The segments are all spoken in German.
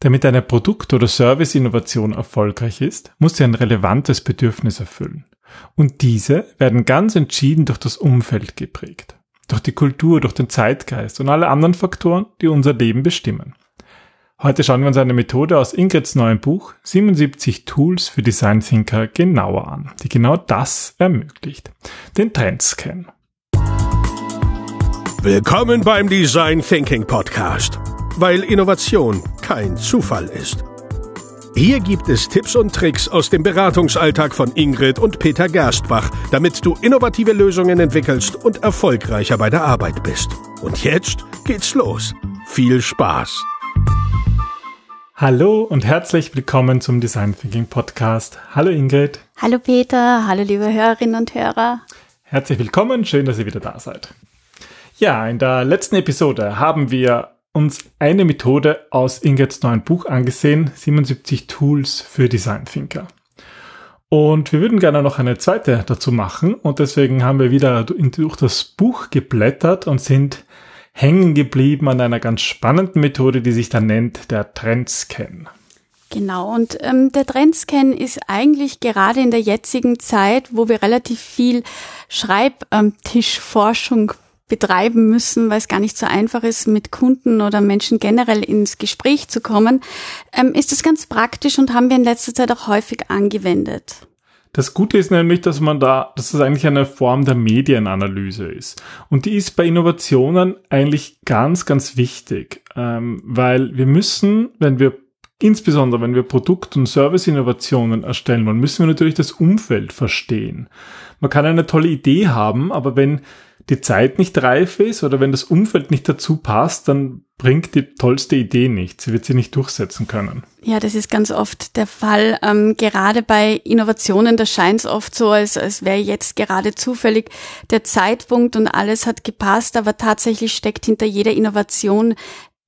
Damit eine Produkt- oder Serviceinnovation erfolgreich ist, muss sie ein relevantes Bedürfnis erfüllen. Und diese werden ganz entschieden durch das Umfeld geprägt. Durch die Kultur, durch den Zeitgeist und alle anderen Faktoren, die unser Leben bestimmen. Heute schauen wir uns eine Methode aus Ingrids neuem Buch 77 Tools für Design Thinker genauer an, die genau das ermöglicht. Den Trendscan. Willkommen beim Design Thinking Podcast, weil Innovation kein Zufall ist. Hier gibt es Tipps und Tricks aus dem Beratungsalltag von Ingrid und Peter Gerstbach, damit du innovative Lösungen entwickelst und erfolgreicher bei der Arbeit bist. Und jetzt geht's los. Viel Spaß! Hallo und herzlich willkommen zum Design Thinking Podcast. Hallo Ingrid. Hallo Peter, hallo liebe Hörerinnen und Hörer. Herzlich willkommen, schön, dass ihr wieder da seid. Ja, in der letzten Episode haben wir uns eine Methode aus Ingrids neuen Buch angesehen, 77 Tools für Design Thinker. Und wir würden gerne noch eine zweite dazu machen und deswegen haben wir wieder durch das Buch geblättert und sind hängen geblieben an einer ganz spannenden Methode, die sich dann nennt der Trendscan. Genau, und ähm, der Trendscan ist eigentlich gerade in der jetzigen Zeit, wo wir relativ viel Schreibtischforschung betreiben müssen, weil es gar nicht so einfach ist, mit Kunden oder Menschen generell ins Gespräch zu kommen, ähm, ist das ganz praktisch und haben wir in letzter Zeit auch häufig angewendet. Das Gute ist nämlich, dass man da, dass das eigentlich eine Form der Medienanalyse ist. Und die ist bei Innovationen eigentlich ganz, ganz wichtig, ähm, weil wir müssen, wenn wir Insbesondere wenn wir Produkt- und Service-Innovationen erstellen wollen, müssen wir natürlich das Umfeld verstehen. Man kann eine tolle Idee haben, aber wenn die Zeit nicht reif ist oder wenn das Umfeld nicht dazu passt, dann bringt die tollste Idee nichts. Sie wird sie nicht durchsetzen können. Ja, das ist ganz oft der Fall. Ähm, gerade bei Innovationen, da scheint es oft so, als, als wäre jetzt gerade zufällig der Zeitpunkt und alles hat gepasst, aber tatsächlich steckt hinter jeder Innovation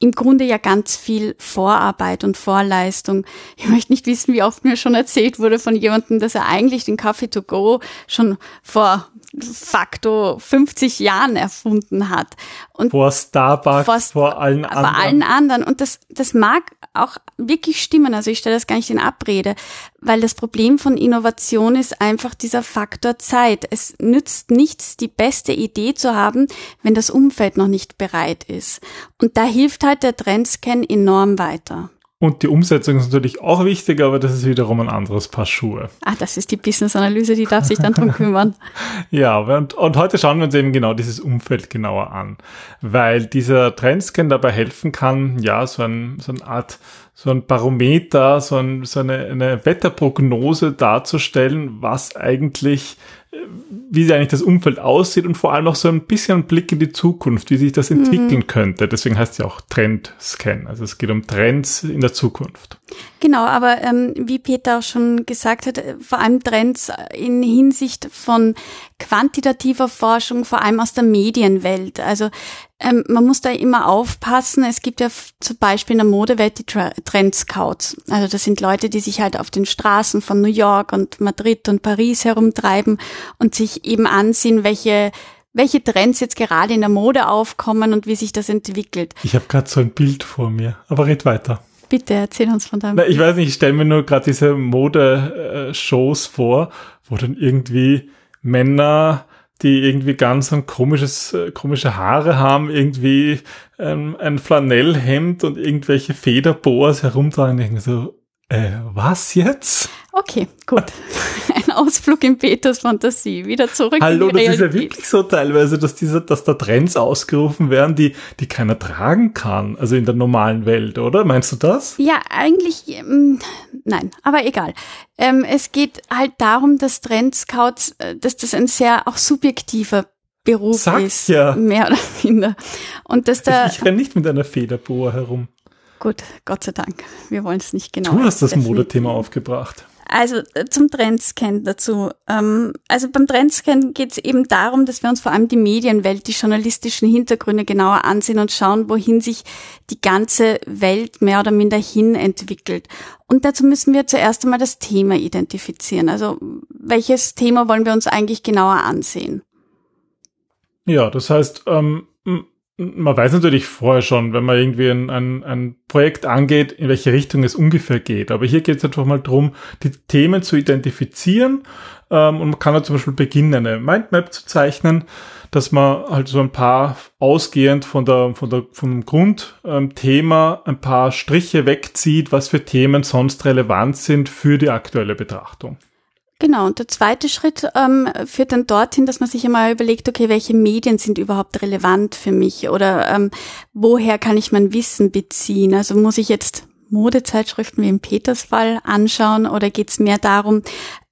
im Grunde ja ganz viel Vorarbeit und Vorleistung. Ich möchte nicht wissen, wie oft mir schon erzählt wurde von jemandem, dass er eigentlich den Kaffee to go schon vor facto 50 Jahren erfunden hat. Und vor Starbucks, vor, vor allen anderen. Vor allen anderen. Und das, das mag auch wirklich stimmen. Also ich stelle das gar nicht in Abrede, weil das Problem von Innovation ist einfach dieser Faktor Zeit. Es nützt nichts, die beste Idee zu haben, wenn das Umfeld noch nicht bereit ist. Und da hilft halt der Trendscan enorm weiter. Und die Umsetzung ist natürlich auch wichtig, aber das ist wiederum ein anderes Paar Schuhe. Ah, das ist die Business-Analyse, die darf sich dann drum kümmern. ja, und, und heute schauen wir uns eben genau dieses Umfeld genauer an, weil dieser Trendscan dabei helfen kann, ja, so, ein, so eine Art so ein Barometer, so, ein, so eine, eine Wetterprognose darzustellen, was eigentlich wie sie eigentlich das Umfeld aussieht und vor allem auch so ein bisschen Blick in die Zukunft, wie sich das entwickeln mhm. könnte. Deswegen heißt es ja auch Trendscan. Also es geht um Trends in der Zukunft. Genau, aber ähm, wie Peter auch schon gesagt hat, äh, vor allem Trends in Hinsicht von quantitativer Forschung, vor allem aus der Medienwelt. Also ähm, man muss da immer aufpassen. Es gibt ja zum Beispiel in der Modewelt die Trendscouts. Also das sind Leute, die sich halt auf den Straßen von New York und Madrid und Paris herumtreiben und sich eben ansehen, welche welche Trends jetzt gerade in der Mode aufkommen und wie sich das entwickelt. Ich habe gerade so ein Bild vor mir, aber red weiter. Bitte erzähl uns von deinem. Na, ich weiß nicht, ich stelle mir nur gerade diese Mode-Shows vor, wo dann irgendwie Männer, die irgendwie ganz ein komisches, äh, komische Haare haben, irgendwie ähm, ein Flanellhemd und irgendwelche Federboas herumtragen, denken so, äh, was jetzt? Okay, gut. Ein Ausflug in Peters Fantasie. Wieder zurück Hallo, in die das ist ja wirklich so teilweise, dass diese, dass da Trends ausgerufen werden, die, die keiner tragen kann. Also in der normalen Welt, oder? Meinst du das? Ja, eigentlich, ähm, nein, aber egal. Ähm, es geht halt darum, dass Trendscouts, äh, dass das ein sehr auch subjektiver Beruf Sag's ist. ja. Mehr oder minder. Und dass da. Ich, ich renne nicht mit einer Federboa herum. Gut, Gott sei Dank. Wir wollen es nicht genau. Du hast das Modethema aufgebracht. Also äh, zum Trendscan dazu. Ähm, also beim Trendscan geht es eben darum, dass wir uns vor allem die Medienwelt, die journalistischen Hintergründe genauer ansehen und schauen, wohin sich die ganze Welt mehr oder minder hin entwickelt. Und dazu müssen wir zuerst einmal das Thema identifizieren. Also welches Thema wollen wir uns eigentlich genauer ansehen? Ja, das heißt, ähm, man weiß natürlich vorher schon, wenn man irgendwie ein, ein, ein Projekt angeht, in welche Richtung es ungefähr geht. Aber hier geht es einfach mal darum, die Themen zu identifizieren. Ähm, und man kann ja zum Beispiel beginnen, eine Mindmap zu zeichnen, dass man halt so ein paar ausgehend von der, von der, vom Grundthema ähm, ein paar Striche wegzieht, was für Themen sonst relevant sind für die aktuelle Betrachtung. Genau, und der zweite Schritt ähm, führt dann dorthin, dass man sich einmal überlegt, okay, welche Medien sind überhaupt relevant für mich oder ähm, woher kann ich mein Wissen beziehen? Also muss ich jetzt Modezeitschriften wie im Petersfall anschauen oder geht es mehr darum,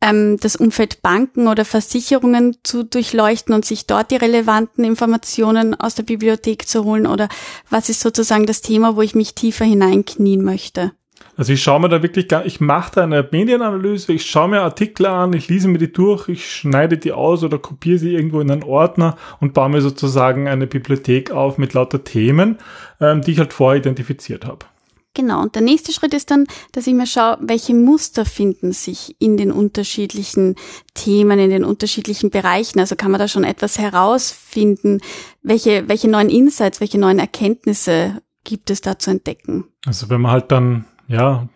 ähm, das Umfeld Banken oder Versicherungen zu durchleuchten und sich dort die relevanten Informationen aus der Bibliothek zu holen oder was ist sozusagen das Thema, wo ich mich tiefer hineinknien möchte? Also ich schaue mir da wirklich gar, ich mache da eine Medienanalyse, ich schaue mir Artikel an, ich lese mir die durch, ich schneide die aus oder kopiere sie irgendwo in einen Ordner und baue mir sozusagen eine Bibliothek auf mit lauter Themen, ähm, die ich halt vorher identifiziert habe. Genau, und der nächste Schritt ist dann, dass ich mir schaue, welche Muster finden sich in den unterschiedlichen Themen, in den unterschiedlichen Bereichen. Also kann man da schon etwas herausfinden, welche, welche neuen Insights, welche neuen Erkenntnisse gibt es da zu entdecken. Also wenn man halt dann ja,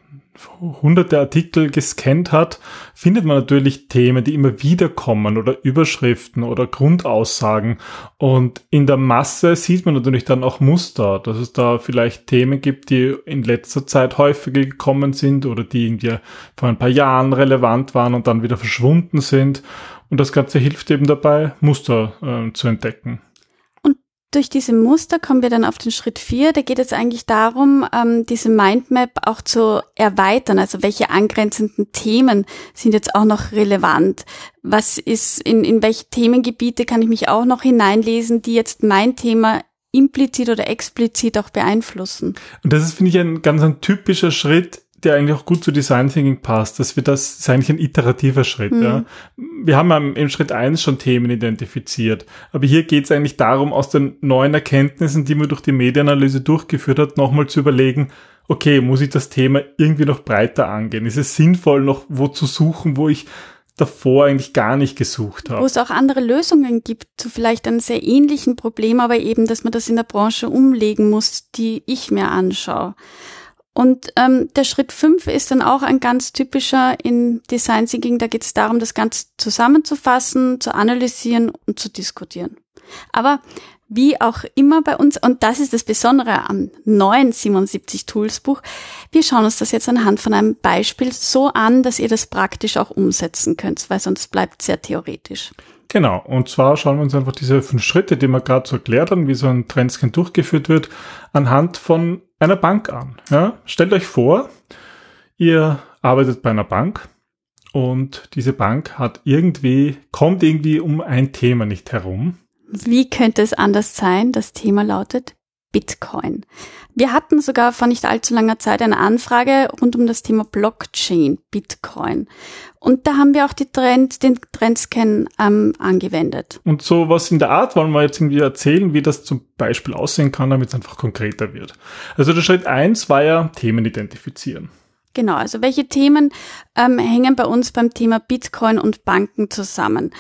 hunderte Artikel gescannt hat, findet man natürlich Themen, die immer wieder kommen oder Überschriften oder Grundaussagen. Und in der Masse sieht man natürlich dann auch Muster, dass es da vielleicht Themen gibt, die in letzter Zeit häufiger gekommen sind oder die irgendwie vor ein paar Jahren relevant waren und dann wieder verschwunden sind. Und das Ganze hilft eben dabei, Muster äh, zu entdecken durch diese Muster kommen wir dann auf den Schritt vier. Da geht es eigentlich darum, ähm, diese Mindmap auch zu erweitern. Also welche angrenzenden Themen sind jetzt auch noch relevant? Was ist, in, in welche Themengebiete kann ich mich auch noch hineinlesen, die jetzt mein Thema implizit oder explizit auch beeinflussen? Und das ist, finde ich, ein ganz ein typischer Schritt der eigentlich auch gut zu Design Thinking passt, dass wir das, das ist eigentlich ein iterativer Schritt. Mhm. Ja. Wir haben im Schritt eins schon Themen identifiziert, aber hier geht es eigentlich darum, aus den neuen Erkenntnissen, die man durch die Medienanalyse durchgeführt hat, nochmal zu überlegen, okay, muss ich das Thema irgendwie noch breiter angehen? Ist es sinnvoll, noch wo zu suchen, wo ich davor eigentlich gar nicht gesucht habe. Wo es auch andere Lösungen gibt zu vielleicht einem sehr ähnlichen Problem, aber eben, dass man das in der Branche umlegen muss, die ich mir anschaue. Und ähm, der Schritt fünf ist dann auch ein ganz typischer in Design Thinking. Da geht es darum, das Ganze zusammenzufassen, zu analysieren und zu diskutieren. Aber wie auch immer bei uns, und das ist das Besondere am neuen 77 Tools Buch, wir schauen uns das jetzt anhand von einem Beispiel so an, dass ihr das praktisch auch umsetzen könnt, weil sonst bleibt sehr theoretisch. Genau, und zwar schauen wir uns einfach diese fünf Schritte, die wir gerade so erklärt haben, wie so ein Trendscan durchgeführt wird, anhand von einer Bank an. Ja? Stellt euch vor, ihr arbeitet bei einer Bank und diese Bank hat irgendwie, kommt irgendwie um ein Thema nicht herum. Wie könnte es anders sein? Das Thema lautet Bitcoin. Wir hatten sogar vor nicht allzu langer Zeit eine Anfrage rund um das Thema Blockchain, Bitcoin. Und da haben wir auch die Trend, den Trendscan ähm, angewendet. Und so was in der Art wollen wir jetzt irgendwie erzählen, wie das zum Beispiel aussehen kann, damit es einfach konkreter wird. Also der Schritt eins war ja Themen identifizieren. Genau, also welche Themen ähm, hängen bei uns beim Thema Bitcoin und Banken zusammen?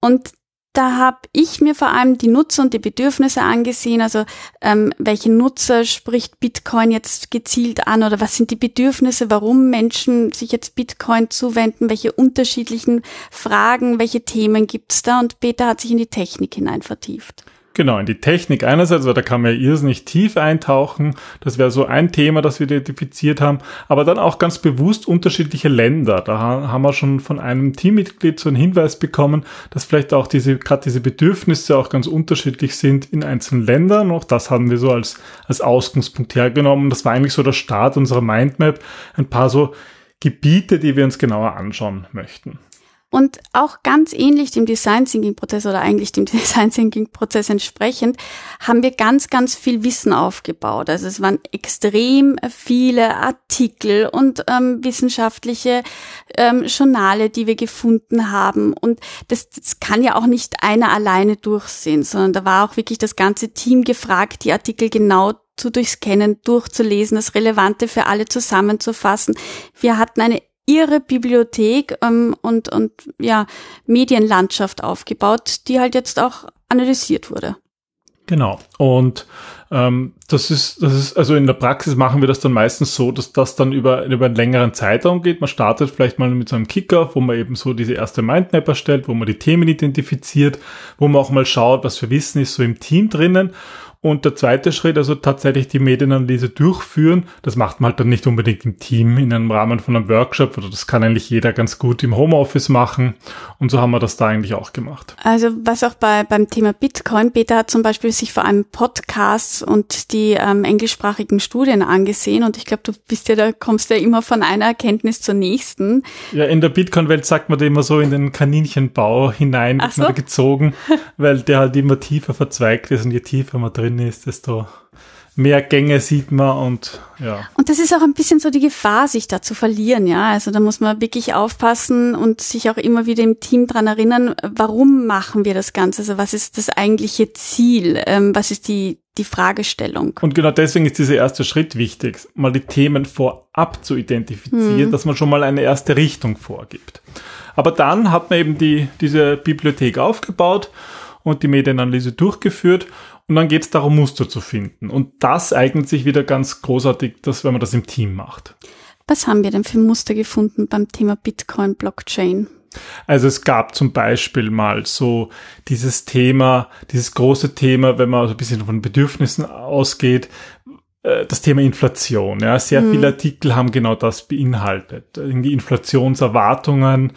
Und da habe ich mir vor allem die Nutzer und die Bedürfnisse angesehen. Also ähm, welche Nutzer spricht Bitcoin jetzt gezielt an oder was sind die Bedürfnisse, warum Menschen sich jetzt Bitcoin zuwenden, welche unterschiedlichen Fragen, welche Themen gibt's da? Und Peter hat sich in die Technik hinein vertieft. Genau, in die Technik einerseits, weil da kann man ja irrsinnig tief eintauchen. Das wäre so ein Thema, das wir identifiziert haben. Aber dann auch ganz bewusst unterschiedliche Länder. Da haben wir schon von einem Teammitglied so einen Hinweis bekommen, dass vielleicht auch diese, gerade diese Bedürfnisse auch ganz unterschiedlich sind in einzelnen Ländern. Auch das haben wir so als, als Ausgangspunkt hergenommen. Das war eigentlich so der Start unserer Mindmap. Ein paar so Gebiete, die wir uns genauer anschauen möchten. Und auch ganz ähnlich dem Design Thinking Prozess oder eigentlich dem Design Thinking Prozess entsprechend haben wir ganz, ganz viel Wissen aufgebaut. Also es waren extrem viele Artikel und ähm, wissenschaftliche ähm, Journale, die wir gefunden haben. Und das, das kann ja auch nicht einer alleine durchsehen, sondern da war auch wirklich das ganze Team gefragt, die Artikel genau zu durchscannen, durchzulesen, das Relevante für alle zusammenzufassen. Wir hatten eine ihre Bibliothek ähm, und, und ja, Medienlandschaft aufgebaut, die halt jetzt auch analysiert wurde. Genau. Und ähm, das ist, das ist, also in der Praxis machen wir das dann meistens so, dass das dann über, über einen längeren Zeitraum geht. Man startet vielleicht mal mit so einem Kicker, wo man eben so diese erste Mindmap erstellt, wo man die Themen identifiziert, wo man auch mal schaut, was für Wissen ist so im Team drinnen. Und der zweite Schritt, also tatsächlich die Medienanalyse durchführen, das macht man halt dann nicht unbedingt im Team in einem Rahmen von einem Workshop oder das kann eigentlich jeder ganz gut im Homeoffice machen. Und so haben wir das da eigentlich auch gemacht. Also was auch bei, beim Thema Bitcoin, Peter hat zum Beispiel sich vor allem Podcasts und die ähm, englischsprachigen Studien angesehen und ich glaube, du bist ja da, kommst ja immer von einer Erkenntnis zur nächsten. Ja, in der Bitcoin-Welt sagt man da immer so in den Kaninchenbau hinein so. gezogen, weil der halt immer tiefer verzweigt ist und je tiefer man drin drin ist, desto mehr Gänge sieht man und ja. Und das ist auch ein bisschen so die Gefahr, sich da zu verlieren, ja. Also da muss man wirklich aufpassen und sich auch immer wieder im Team dran erinnern, warum machen wir das Ganze? Also was ist das eigentliche Ziel? Ähm, was ist die, die Fragestellung? Und genau deswegen ist dieser erste Schritt wichtig, mal die Themen vorab zu identifizieren, hm. dass man schon mal eine erste Richtung vorgibt. Aber dann hat man eben die, diese Bibliothek aufgebaut und die Medienanalyse durchgeführt und dann geht es darum, Muster zu finden. Und das eignet sich wieder ganz großartig, dass, wenn man das im Team macht. Was haben wir denn für Muster gefunden beim Thema Bitcoin Blockchain? Also es gab zum Beispiel mal so dieses Thema, dieses große Thema, wenn man so ein bisschen von Bedürfnissen ausgeht, äh, das Thema Inflation. Ja, sehr mhm. viele Artikel haben genau das beinhaltet. Irgendwie Inflationserwartungen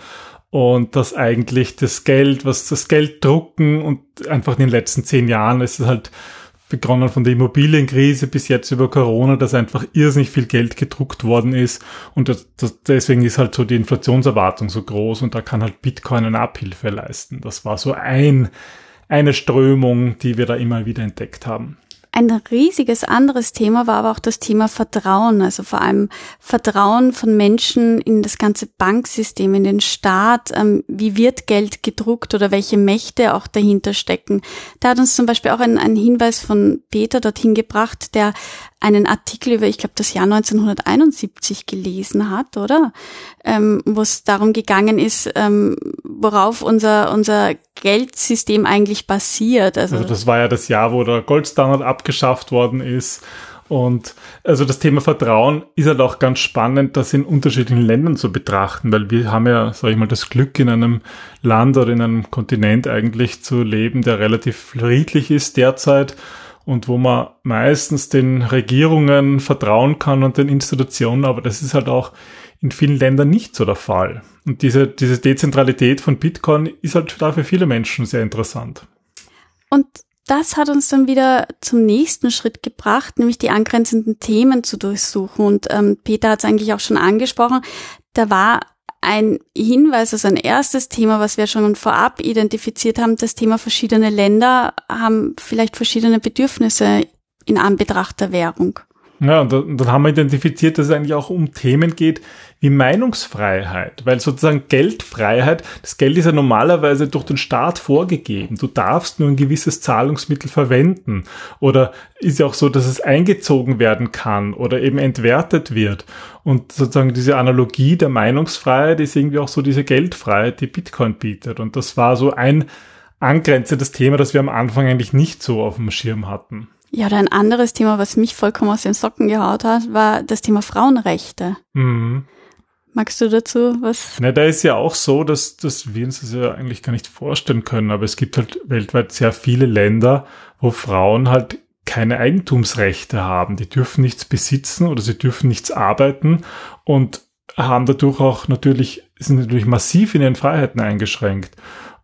und dass eigentlich das Geld, was das Geld drucken und einfach in den letzten zehn Jahren ist es halt begonnen von der Immobilienkrise bis jetzt über Corona, dass einfach irrsinnig viel Geld gedruckt worden ist und das, das, deswegen ist halt so die Inflationserwartung so groß und da kann halt Bitcoin eine Abhilfe leisten. Das war so ein, eine Strömung, die wir da immer wieder entdeckt haben. Ein riesiges anderes Thema war aber auch das Thema Vertrauen, also vor allem Vertrauen von Menschen in das ganze Banksystem, in den Staat. Ähm, wie wird Geld gedruckt oder welche Mächte auch dahinter stecken? Da hat uns zum Beispiel auch ein, ein Hinweis von Peter dorthin gebracht, der einen Artikel über, ich glaube, das Jahr 1971 gelesen hat, oder? Ähm, wo es darum gegangen ist, ähm, worauf unser, unser Geldsystem eigentlich basiert. Also, also das war ja das Jahr, wo der Goldstandard abgeschafft worden ist. Und also das Thema Vertrauen ist halt auch ganz spannend, das in unterschiedlichen Ländern zu betrachten, weil wir haben ja, sage ich mal, das Glück in einem Land oder in einem Kontinent eigentlich zu leben, der relativ friedlich ist derzeit und wo man meistens den Regierungen vertrauen kann und den Institutionen, aber das ist halt auch in vielen Ländern nicht so der Fall. Und diese, diese Dezentralität von Bitcoin ist halt da für viele Menschen sehr interessant. Und das hat uns dann wieder zum nächsten Schritt gebracht, nämlich die angrenzenden Themen zu durchsuchen. Und ähm, Peter hat es eigentlich auch schon angesprochen. Da war ein Hinweis, also ein erstes Thema, was wir schon vorab identifiziert haben, das Thema verschiedene Länder haben vielleicht verschiedene Bedürfnisse in Anbetracht der Währung. Ja, und dann haben wir identifiziert, dass es eigentlich auch um Themen geht wie Meinungsfreiheit, weil sozusagen Geldfreiheit, das Geld ist ja normalerweise durch den Staat vorgegeben. Du darfst nur ein gewisses Zahlungsmittel verwenden oder ist ja auch so, dass es eingezogen werden kann oder eben entwertet wird. Und sozusagen diese Analogie der Meinungsfreiheit ist irgendwie auch so diese Geldfreiheit, die Bitcoin bietet. Und das war so ein angrenzendes Thema, das wir am Anfang eigentlich nicht so auf dem Schirm hatten. Ja, oder ein anderes Thema, was mich vollkommen aus den Socken gehaut hat, war das Thema Frauenrechte. Mhm. Magst du dazu was? Na, da ist ja auch so, dass, dass wir uns das ja eigentlich gar nicht vorstellen können, aber es gibt halt weltweit sehr viele Länder, wo Frauen halt keine Eigentumsrechte haben. Die dürfen nichts besitzen oder sie dürfen nichts arbeiten und haben dadurch auch natürlich, sind natürlich massiv in ihren Freiheiten eingeschränkt.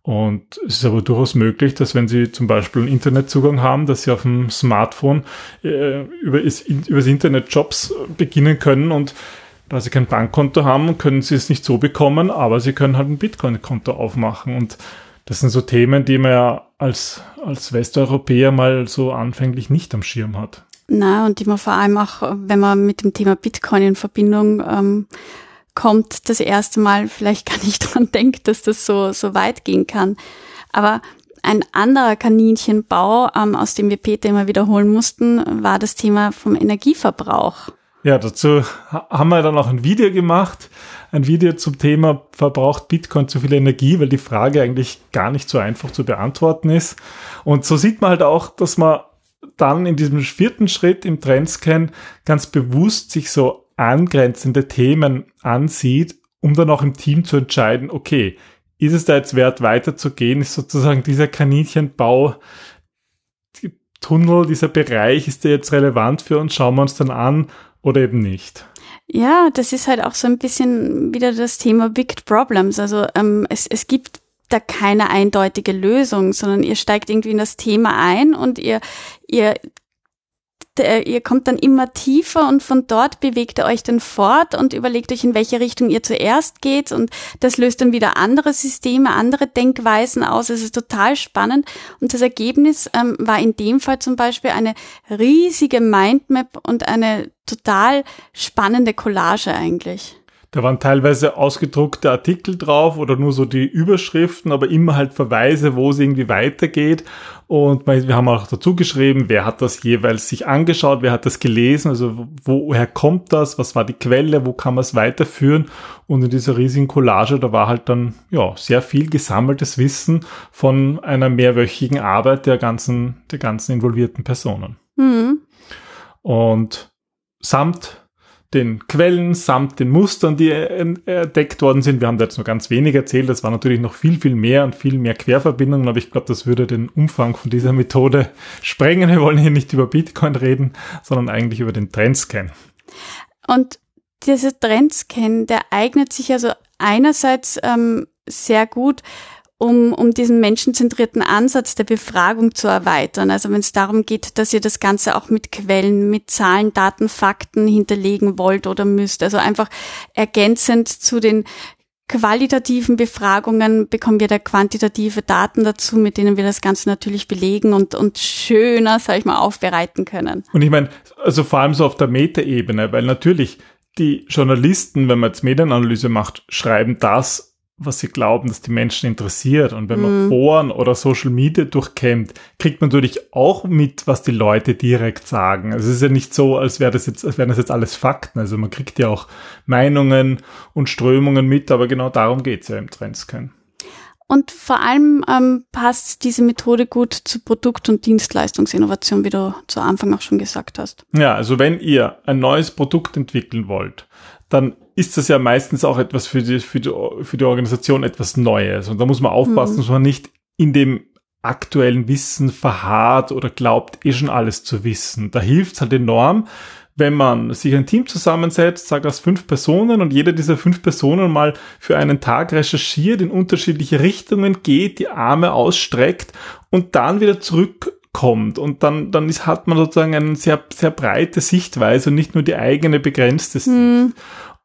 Und es ist aber durchaus möglich, dass wenn Sie zum Beispiel einen Internetzugang haben, dass Sie auf dem Smartphone äh, über, das Internet Jobs beginnen können und da Sie kein Bankkonto haben, können Sie es nicht so bekommen, aber Sie können halt ein Bitcoin-Konto aufmachen und das sind so Themen, die man ja als, als Westeuropäer mal so anfänglich nicht am Schirm hat. Na, und die man vor allem auch, wenn man mit dem Thema Bitcoin in Verbindung ähm, kommt, das erste Mal vielleicht gar nicht dran denkt, dass das so, so weit gehen kann. Aber ein anderer Kaninchenbau, ähm, aus dem wir Peter immer wiederholen mussten, war das Thema vom Energieverbrauch. Ja, dazu haben wir dann auch ein Video gemacht. Ein Video zum Thema, verbraucht Bitcoin zu viel Energie, weil die Frage eigentlich gar nicht so einfach zu beantworten ist. Und so sieht man halt auch, dass man dann in diesem vierten Schritt im Trendscan ganz bewusst sich so angrenzende Themen ansieht, um dann auch im Team zu entscheiden, okay, ist es da jetzt wert weiterzugehen? Ist sozusagen dieser Kaninchenbau Tunnel, dieser Bereich, ist der jetzt relevant für uns? Schauen wir uns dann an oder eben nicht? Ja, das ist halt auch so ein bisschen wieder das Thema Big Problems. Also ähm, es, es gibt da keine eindeutige Lösung, sondern ihr steigt irgendwie in das Thema ein und ihr, ihr ihr kommt dann immer tiefer und von dort bewegt ihr euch dann fort und überlegt euch, in welche Richtung ihr zuerst geht und das löst dann wieder andere Systeme, andere Denkweisen aus. Es ist total spannend und das Ergebnis ähm, war in dem Fall zum Beispiel eine riesige Mindmap und eine total spannende Collage eigentlich. Da waren teilweise ausgedruckte Artikel drauf oder nur so die Überschriften, aber immer halt Verweise, wo es irgendwie weitergeht. Und wir haben auch dazu geschrieben, wer hat das jeweils sich angeschaut, wer hat das gelesen, also woher kommt das, was war die Quelle, wo kann man es weiterführen. Und in dieser riesigen Collage, da war halt dann ja sehr viel gesammeltes Wissen von einer mehrwöchigen Arbeit der ganzen, der ganzen involvierten Personen. Mhm. Und samt den Quellen samt den Mustern, die entdeckt worden sind. Wir haben da jetzt nur ganz wenig erzählt. Das war natürlich noch viel, viel mehr und viel mehr Querverbindungen, aber ich glaube, das würde den Umfang von dieser Methode sprengen. Wir wollen hier nicht über Bitcoin reden, sondern eigentlich über den Trendscan. Und dieser Trendscan, der eignet sich also einerseits ähm, sehr gut um, um diesen menschenzentrierten Ansatz der Befragung zu erweitern. Also wenn es darum geht, dass ihr das Ganze auch mit Quellen, mit Zahlen, Daten, Fakten hinterlegen wollt oder müsst. Also einfach ergänzend zu den qualitativen Befragungen bekommen wir da quantitative Daten dazu, mit denen wir das Ganze natürlich belegen und, und schöner, sag ich mal, aufbereiten können. Und ich meine, also vor allem so auf der Metaebene, weil natürlich die Journalisten, wenn man jetzt Medienanalyse macht, schreiben das, was sie glauben, dass die Menschen interessiert. Und wenn man mhm. Foren oder Social Media durchkämmt, kriegt man natürlich auch mit, was die Leute direkt sagen. Also es ist ja nicht so, als wäre das jetzt, als wären das jetzt alles Fakten. Also man kriegt ja auch Meinungen und Strömungen mit, aber genau darum geht's ja im Trendscan. Und vor allem ähm, passt diese Methode gut zu Produkt- und Dienstleistungsinnovation, wie du zu Anfang auch schon gesagt hast. Ja, also wenn ihr ein neues Produkt entwickeln wollt, dann ist das ja meistens auch etwas für die, für die, für die Organisation etwas Neues. Und da muss man aufpassen, mhm. dass man nicht in dem aktuellen Wissen verharrt oder glaubt, eh schon alles zu wissen. Da hilft es halt enorm, wenn man sich ein Team zusammensetzt, sagt aus fünf Personen und jeder dieser fünf Personen mal für einen Tag recherchiert, in unterschiedliche Richtungen geht, die Arme ausstreckt und dann wieder zurückkommt. Und dann, dann ist, hat man sozusagen eine sehr, sehr breite Sichtweise und nicht nur die eigene begrenzte Sicht. Mhm.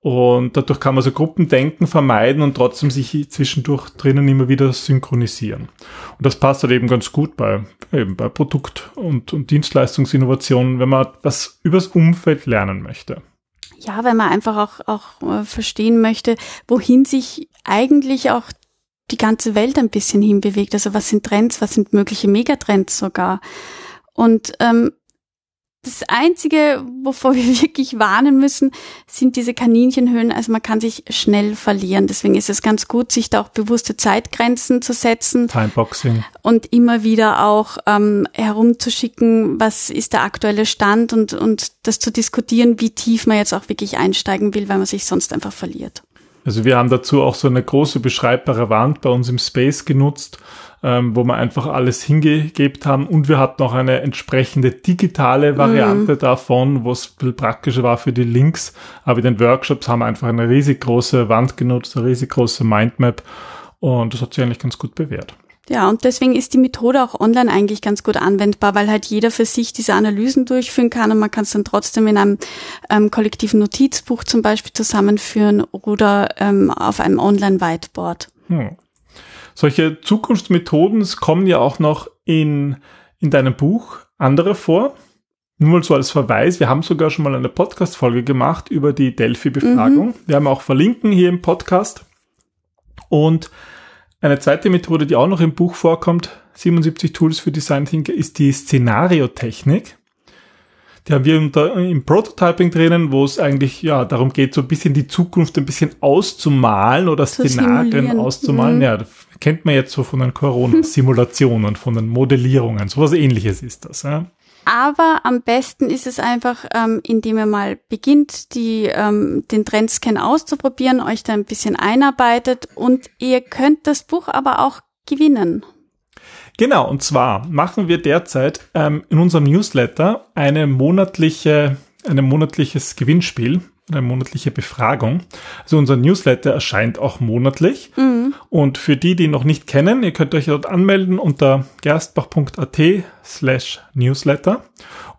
Und dadurch kann man so Gruppendenken vermeiden und trotzdem sich zwischendurch drinnen immer wieder synchronisieren. Und das passt halt eben ganz gut bei, eben bei Produkt- und, und Dienstleistungsinnovationen, wenn man was übers Umfeld lernen möchte. Ja, wenn man einfach auch, auch äh, verstehen möchte, wohin sich eigentlich auch die ganze Welt ein bisschen hinbewegt. Also was sind Trends, was sind mögliche Megatrends sogar. Und ähm, das Einzige, wovor wir wirklich warnen müssen, sind diese Kaninchenhöhlen. Also man kann sich schnell verlieren. Deswegen ist es ganz gut, sich da auch bewusste Zeitgrenzen zu setzen. Timeboxing. Und immer wieder auch ähm, herumzuschicken, was ist der aktuelle Stand und, und das zu diskutieren, wie tief man jetzt auch wirklich einsteigen will, weil man sich sonst einfach verliert. Also wir haben dazu auch so eine große beschreibbare Wand bei uns im Space genutzt ähm, wo wir einfach alles hingegeben haben und wir hatten auch eine entsprechende digitale Variante mhm. davon, wo es viel praktischer war für die Links. Aber in den Workshops haben wir einfach eine riesig große Wand genutzt, eine riesig große Mindmap und das hat sich eigentlich ganz gut bewährt. Ja, und deswegen ist die Methode auch online eigentlich ganz gut anwendbar, weil halt jeder für sich diese Analysen durchführen kann und man kann es dann trotzdem in einem ähm, kollektiven Notizbuch zum Beispiel zusammenführen oder ähm, auf einem Online-Whiteboard. Hm. Solche Zukunftsmethoden kommen ja auch noch in, in deinem Buch andere vor. Nur mal so als Verweis, wir haben sogar schon mal eine Podcast-Folge gemacht über die Delphi-Befragung. Mhm. Wir haben auch verlinken hier im Podcast. Und eine zweite Methode, die auch noch im Buch vorkommt, 77 Tools für Design Thinker, ist die Szenariotechnik. Die haben wir im Prototyping drinnen, wo es eigentlich ja darum geht, so ein bisschen die Zukunft ein bisschen auszumalen oder Zu Szenarien simulieren. auszumalen. Mhm. Ja, das kennt man jetzt so von den Corona-Simulationen, von den Modellierungen. Sowas ähnliches ist das. Ja. Aber am besten ist es einfach, ähm, indem ihr mal beginnt, die, ähm, den Trendscan auszuprobieren, euch da ein bisschen einarbeitet und ihr könnt das Buch aber auch gewinnen. Genau, und zwar machen wir derzeit ähm, in unserem Newsletter eine monatliche, ein monatliches Gewinnspiel, eine monatliche Befragung. Also unser Newsletter erscheint auch monatlich. Und für die, die ihn noch nicht kennen, ihr könnt euch dort anmelden unter gerstbach.at slash newsletter.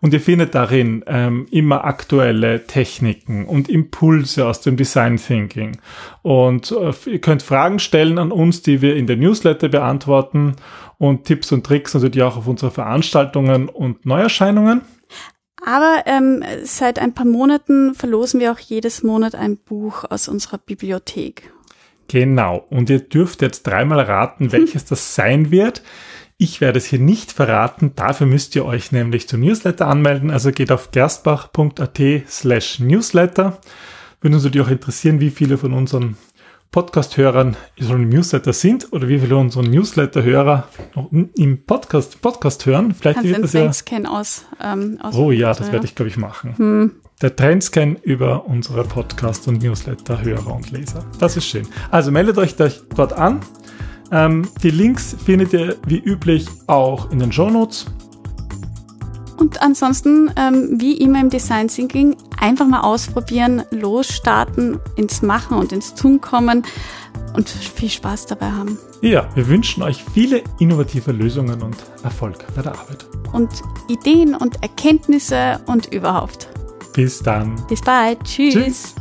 Und ihr findet darin ähm, immer aktuelle Techniken und Impulse aus dem Design Thinking. Und äh, ihr könnt Fragen stellen an uns, die wir in der Newsletter beantworten und Tipps und Tricks natürlich auch auf unsere Veranstaltungen und Neuerscheinungen. Aber ähm, seit ein paar Monaten verlosen wir auch jedes Monat ein Buch aus unserer Bibliothek. Genau. Und ihr dürft jetzt dreimal raten, welches das sein wird. Ich werde es hier nicht verraten. Dafür müsst ihr euch nämlich zum Newsletter anmelden. Also geht auf gerstbach.at slash newsletter. Würde uns natürlich auch interessieren, wie viele von unseren Podcast-Hörern im Newsletter sind oder wie viele unserer Newsletter-Hörer noch im Podcast, Podcast hören. Vielleicht Kannst wird das ja. Trendscan aus, ähm, aus Oh ja, das werde ich, glaube ich, machen. Der Trendscan über unsere Podcast- und Newsletter-Hörer und Leser. Das ist schön. Also meldet euch dort an. Ähm, die Links findet ihr wie üblich auch in den Shownotes. Und ansonsten, ähm, wie immer im Design Thinking, einfach mal ausprobieren, losstarten, ins Machen und ins Tun kommen und viel Spaß dabei haben. Ja, wir wünschen euch viele innovative Lösungen und Erfolg bei der Arbeit. Und Ideen und Erkenntnisse und überhaupt. Bis dann. Bis bald. Tschüss. Tschüss.